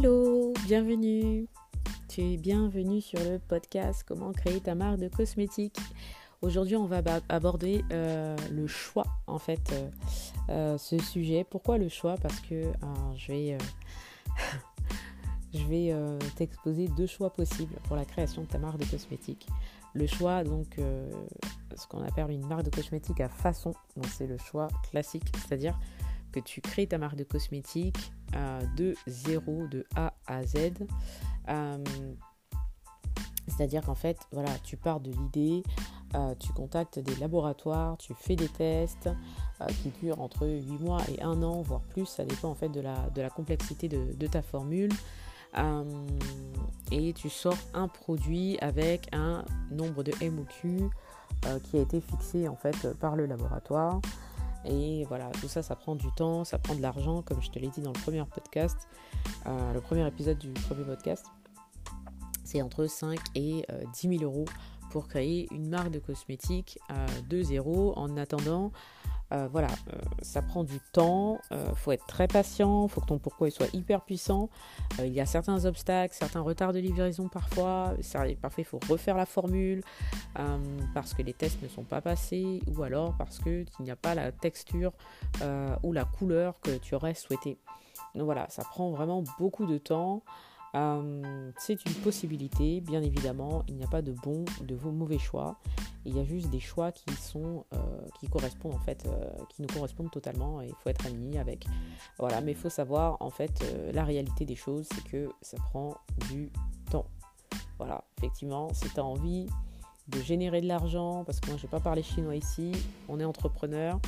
Hello, bienvenue. Tu es bienvenue sur le podcast Comment créer ta marque de cosmétiques. Aujourd'hui, on va aborder euh, le choix, en fait, euh, euh, ce sujet. Pourquoi le choix? Parce que je vais, je vais t'exposer deux choix possibles pour la création de ta marque de cosmétiques. Le choix, donc, ce qu'on appelle une marque de cosmétiques à façon. Donc, c'est le choix classique, c'est-à-dire que tu crées ta marque de cosmétiques de zéro, de A à Z. Euh, c'est-à-dire qu'en fait, voilà, tu pars de l'idée, euh, tu contactes des laboratoires, tu fais des tests euh, qui durent entre 8 mois et 1 an, voire plus, ça dépend en fait de la, de la complexité de, ta formule. et tu sors un produit avec un nombre de MOQ qui a été fixé en fait par le laboratoire. Et voilà, tout ça, ça prend du temps, ça prend de l'argent, comme je te l'ai dit dans le premier podcast, euh, le premier épisode du premier podcast. C'est entre 5 et 10 euh, 000 euros pour créer une marque de cosmétiques de zéro en attendant euh, voilà, euh, ça prend du temps, il euh, faut être très patient, il faut que ton pourquoi soit hyper puissant. il y a certains obstacles, certains retards de livraison parfois, parfois il faut refaire la formule parce que les tests ne sont pas passés ou alors parce qu'il n'y a pas la texture ou la couleur que tu aurais souhaité. Donc voilà, ça prend vraiment beaucoup de temps. C'est une possibilité, bien évidemment. Il n'y a pas de bon, de vos mauvais choix. Il y a juste des choix qui sont, euh, qui correspondent en fait, euh, qui nous correspondent totalement. Et il faut être aligné avec. Voilà, mais il faut savoir en fait la réalité des choses, c'est que ça prend du temps. Voilà, effectivement, si tu as envie de générer de l'argent, parce que moi je vais pas parler chinois ici, on est entrepreneur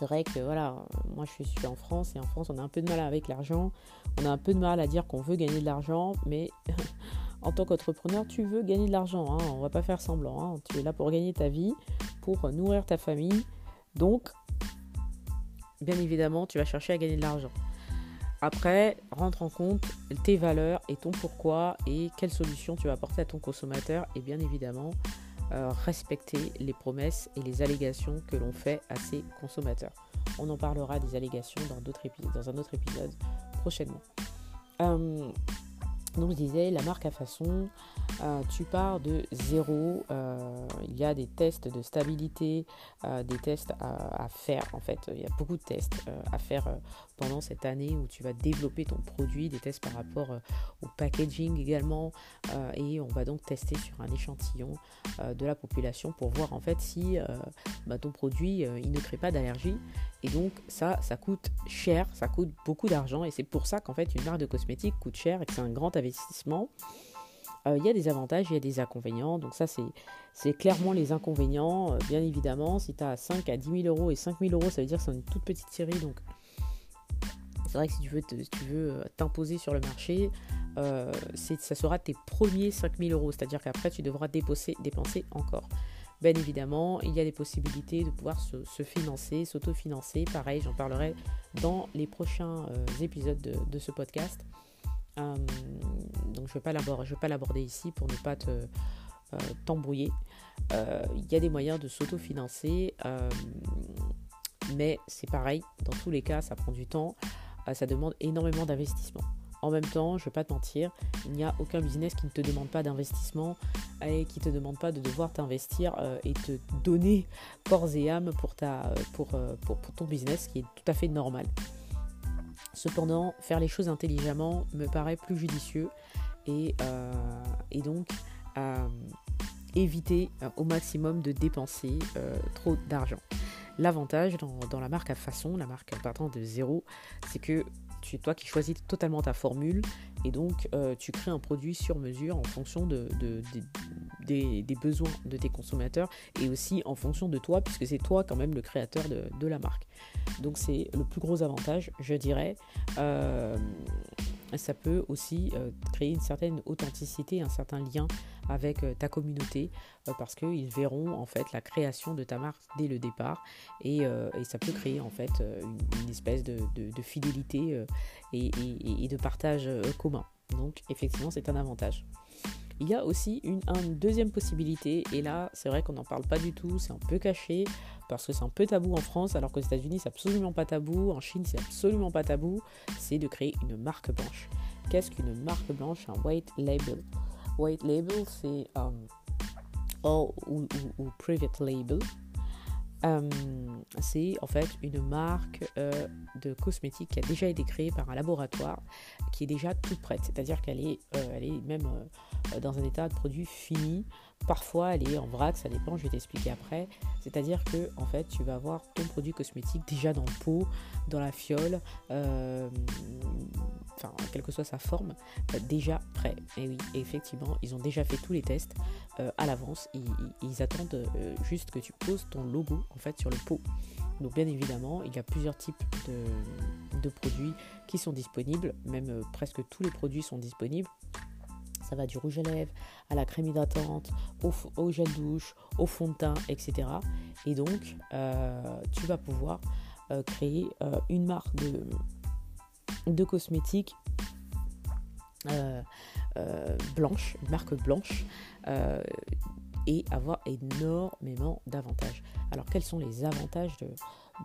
c'est vrai que voilà, moi je suis en France et en France on a un peu de mal avec l'argent, on a un peu de mal à dire qu'on veut gagner de l'argent, mais en tant qu'entrepreneur tu veux gagner de l'argent, hein, on va pas faire semblant, hein. tu es là pour gagner ta vie, pour nourrir ta famille, donc bien évidemment tu vas chercher à gagner de l'argent. Après, rentre en compte tes valeurs et ton pourquoi et quelles solutions tu vas apporter à ton consommateur et bien évidemment euh, respecter les promesses et les allégations que l'on fait à ses consommateurs. On en parlera des allégations dans, un autre épisode prochainement. Euh, donc je disais, la marque à façon, euh, tu pars de zéro. Euh, il y a des tests de stabilité, euh, des tests à, faire. En fait, il y a beaucoup de tests à faire pendant cette année où tu vas développer ton produit, des tests par rapport au packaging également. et on va donc tester sur un échantillon de la population pour voir en fait si bah, ton produit il ne crée pas d'allergie. Et donc ça, ça coûte cher, ça coûte beaucoup d'argent. Et c'est pour ça qu'en fait une marque de cosmétiques coûte cher et que c'est un grand investissement. Euh, il y a des avantages, il y a des inconvénients. Donc ça, c'est clairement les inconvénients. Euh, bien évidemment, si tu as 5 à 10 000 euros et 5 000 euros, ça veut dire que c'est une toute petite série. Donc c'est vrai que si tu veux, euh, t'imposer sur le marché, ça sera tes premiers 5 000 euros. C'est-à-dire qu'après, tu devras dépenser, dépenser encore. Bien évidemment, il y a des possibilités de pouvoir se, financer, s'autofinancer. Pareil, j'en parlerai dans les prochains épisodes de, ce podcast. Je ne vais pas l'aborder ici pour ne pas te euh, t'embrouiller. Euh, il y a des moyens de s'autofinancer, mais c'est pareil, dans tous les cas, ça prend du temps, ça demande énormément d'investissement. En même temps, je ne vais pas te mentir, il n'y a aucun business qui ne te demande pas d'investissement et qui ne te demande pas de devoir t'investir et te donner corps et âme pour, ton business, ce qui est tout à fait normal. Cependant, faire les choses intelligemment me paraît plus judicieux et, euh, donc euh, éviter euh, au maximum de dépenser trop d'argent. L'avantage dans, la marque à façon, la marque partant de zéro, c'est que tu es toi qui choisis totalement ta formule et donc tu crées un produit sur mesure en fonction de, des, besoins de tes consommateurs et aussi en fonction de toi puisque c'est toi quand même le créateur de la marque. Donc c'est le plus gros avantage, je dirais. Ça peut aussi euh, créer une certaine authenticité, un certain lien avec euh, ta communauté parce qu'ils verront en fait la création de ta marque dès le départ et, ça peut créer en fait une, espèce de, fidélité et, de partage commun. Donc effectivement c'est un avantage. Il y a aussi une, deuxième possibilité, et là c'est vrai qu'on n'en parle pas du tout, c'est un peu caché, parce que c'est un peu tabou en France, alors qu'aux États-Unis c'est absolument pas tabou, en Chine c'est absolument pas tabou, c'est de créer une marque blanche. qu'est-ce qu'une marque blanche, un white label White label, c'est ou, ou, private label. C'est en fait une marque de cosmétiques qui a déjà été créée par un laboratoire qui est déjà toute prête. C'est-à-dire qu'elle est, elle est même dans un état de produit fini Parfois, elle est en vrac, ça dépend, je vais t'expliquer après. C'est-à-dire que, en fait, tu vas avoir ton produit cosmétique déjà dans le pot, dans la fiole, euh, quelle que soit sa forme, euh, déjà prêt. Et effectivement, ils ont déjà fait tous les tests euh, à l'avance. Ils, attendent juste que tu poses ton logo, en fait, sur le pot. Donc, bien évidemment, il y a plusieurs types de produits qui sont disponibles. Même presque tous les produits sont disponibles ça va du rouge à lèvres à la crème hydratante, au, gel douche, au fond de teint, etc. Et donc, euh, tu vas pouvoir euh, créer euh, une marque de, de cosmétiques blanche, une marque blanche, et avoir énormément d'avantages. Alors, quels sont les avantages de,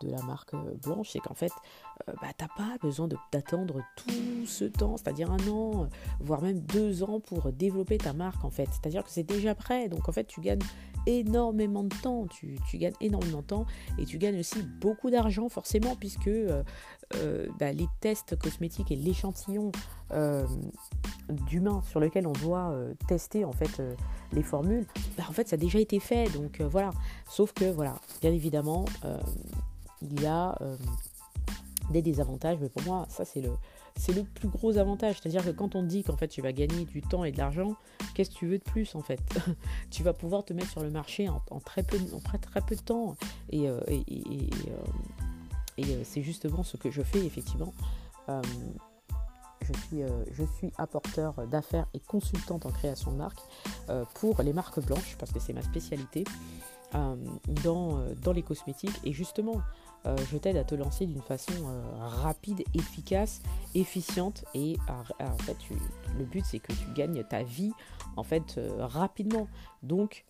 de la marque euh, blanche, c'est qu'en fait, euh, bah, tu n'as pas besoin d'attendre tout ce temps, c'est-à-dire un an, voire même deux ans pour développer ta marque, en fait. C'est-à-dire que c'est déjà prêt, donc en fait, tu gagnes énormément de temps, tu, gagnes énormément de temps et tu gagnes aussi beaucoup d'argent, forcément, puisque euh, bah, les tests cosmétiques et l'échantillon d'humains sur lequel on doit tester, en fait, les formules, bah, en fait, ça a déjà été fait, donc voilà. Sauf que, voilà, bien évidemment, il y a euh, des désavantages, mais pour moi, ça c'est le, c'est le plus gros avantage. C'est-à-dire que quand on dit qu'en fait tu vas gagner du temps et de l'argent, qu'est-ce que tu veux de plus en fait? Tu vas pouvoir te mettre sur le marché en, très, peu, en très, très peu de temps. Et, euh, euh, c'est justement ce que je fais effectivement. je, suis, je suis apporteur d'affaires et consultante en création de marque pour les marques blanches parce que c'est ma spécialité dans, dans les cosmétiques. Et justement, euh, je t'aide à te lancer d'une façon euh, rapide, efficace, efficiente et en fait le but c'est que tu gagnes ta vie en fait euh, rapidement. Donc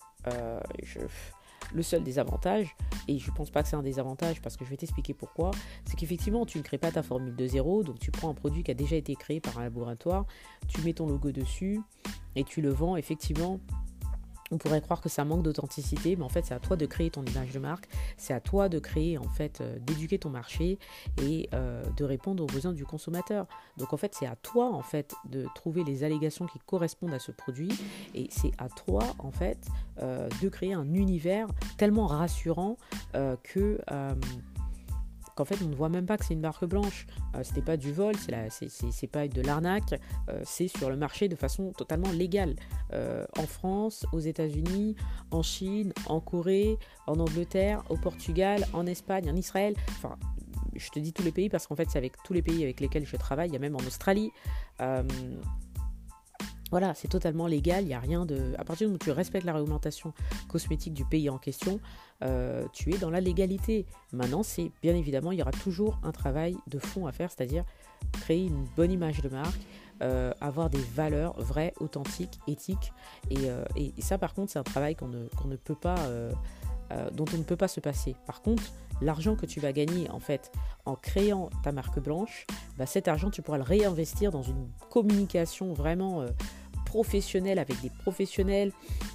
le seul désavantage, et je pense pas que c'est un désavantage parce que je vais t'expliquer pourquoi, c'est qu'effectivement tu ne crées pas ta formule de zéro, donc tu prends un produit qui a déjà été créé par un laboratoire, tu mets ton logo dessus et tu le vends effectivement on pourrait croire que ça manque d'authenticité, mais en fait c'est à toi de créer ton image de marque, c'est à toi de créer en fait, euh, d'éduquer ton marché et euh, de répondre aux besoins du consommateur. Donc en fait c'est à toi en fait de trouver les allégations qui correspondent à ce produit et c'est à toi en fait euh, de créer un univers tellement rassurant que qu'en fait on ne voit même pas que c'est une marque blanche. Euh, c'était pas du vol, c'est pas de l'arnaque, euh, c'est sur le marché de façon totalement légale. Euh, en France, aux États-Unis, en Chine, en Corée, en Angleterre, au Portugal, en Espagne, en Israël. Enfin, je te dis tous les pays parce qu'en fait c'est avec tous les pays avec lesquels je travaille. Il y a même en Australie. Voilà, c'est totalement légal, il n'y a rien de... À partir du moment où tu respectes la réglementation cosmétique du pays en question, euh, tu es dans la légalité. Maintenant, c'est bien évidemment, il y aura toujours un travail de fond à faire, c'est-à-dire créer une bonne image de marque, euh, avoir des valeurs vraies, authentiques, éthiques. Et, euh, ça, par contre, c'est un travail qu'on ne, peut pas... dont on ne peut pas se passer. Par contre, l'argent que tu vas gagner en fait en créant ta marque blanche, bah, cet argent tu pourras le réinvestir dans une communication vraiment euh, professionnelle avec des professionnels,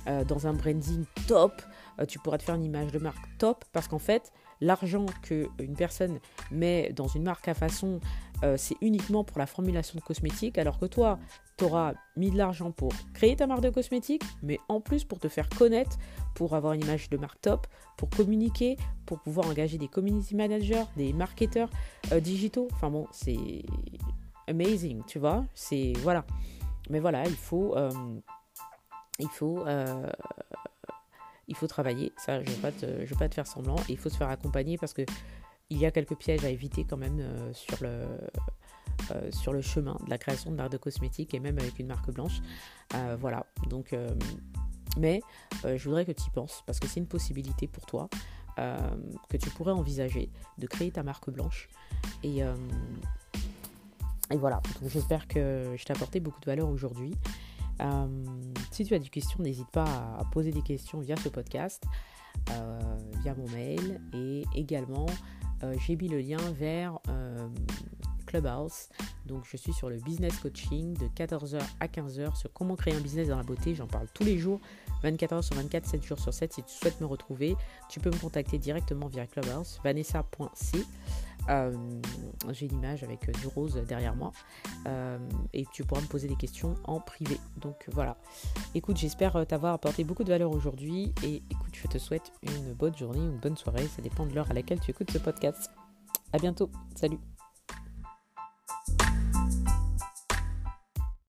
euh, dans un branding top. Euh, tu pourras te faire une image de marque top parce qu'en fait l'argent qu'une personne met dans une marque à façon, euh, c'est uniquement pour la formulation de cosmétiques, alors que toi, tu auras mis de l'argent pour créer ta marque de cosmétiques, mais en plus pour te faire connaître, pour avoir une image de marque top, pour communiquer, pour pouvoir engager des community managers, des marketeurs euh, digitaux. Enfin bon, c'est amazing, tu vois. C'est voilà. Mais voilà, il faut, euh, il faut il faut travailler. Ça, je ne vais, vais, pas te faire semblant. il faut se faire accompagner parce que il y a quelques pièges à éviter quand même euh, sur, le, euh, sur le chemin de la création de marque de cosmétiques et même avec une marque blanche. Euh, voilà. Donc, mais je voudrais que tu y penses parce que c'est une possibilité pour toi que tu pourrais envisager de créer ta marque blanche. Et, voilà. J'espère que je t'ai apporté beaucoup de valeur aujourd'hui. Euh, si tu as des questions, n'hésite pas à poser des questions via ce podcast, euh, via mon mail. Et également, euh, j'ai mis le lien vers Clubhouse. Donc je suis sur le business coaching de 14h à 15h sur comment créer un business dans la beauté. J'en parle tous les jours, 24 h sur 24, 7 jours sur 7. Si tu souhaites me retrouver, tu peux me contacter directement via Clubhouse, vanessa.c. Euh, j'ai une image avec euh, du rose derrière moi euh, et tu pourras me poser des questions en privé. Donc voilà. Écoute, j'espère t'avoir apporté beaucoup de valeur aujourd'hui et écoute, je te souhaite une bonne journée, une bonne soirée. Ça dépend de l'heure à laquelle tu écoutes ce podcast. À bientôt. Salut.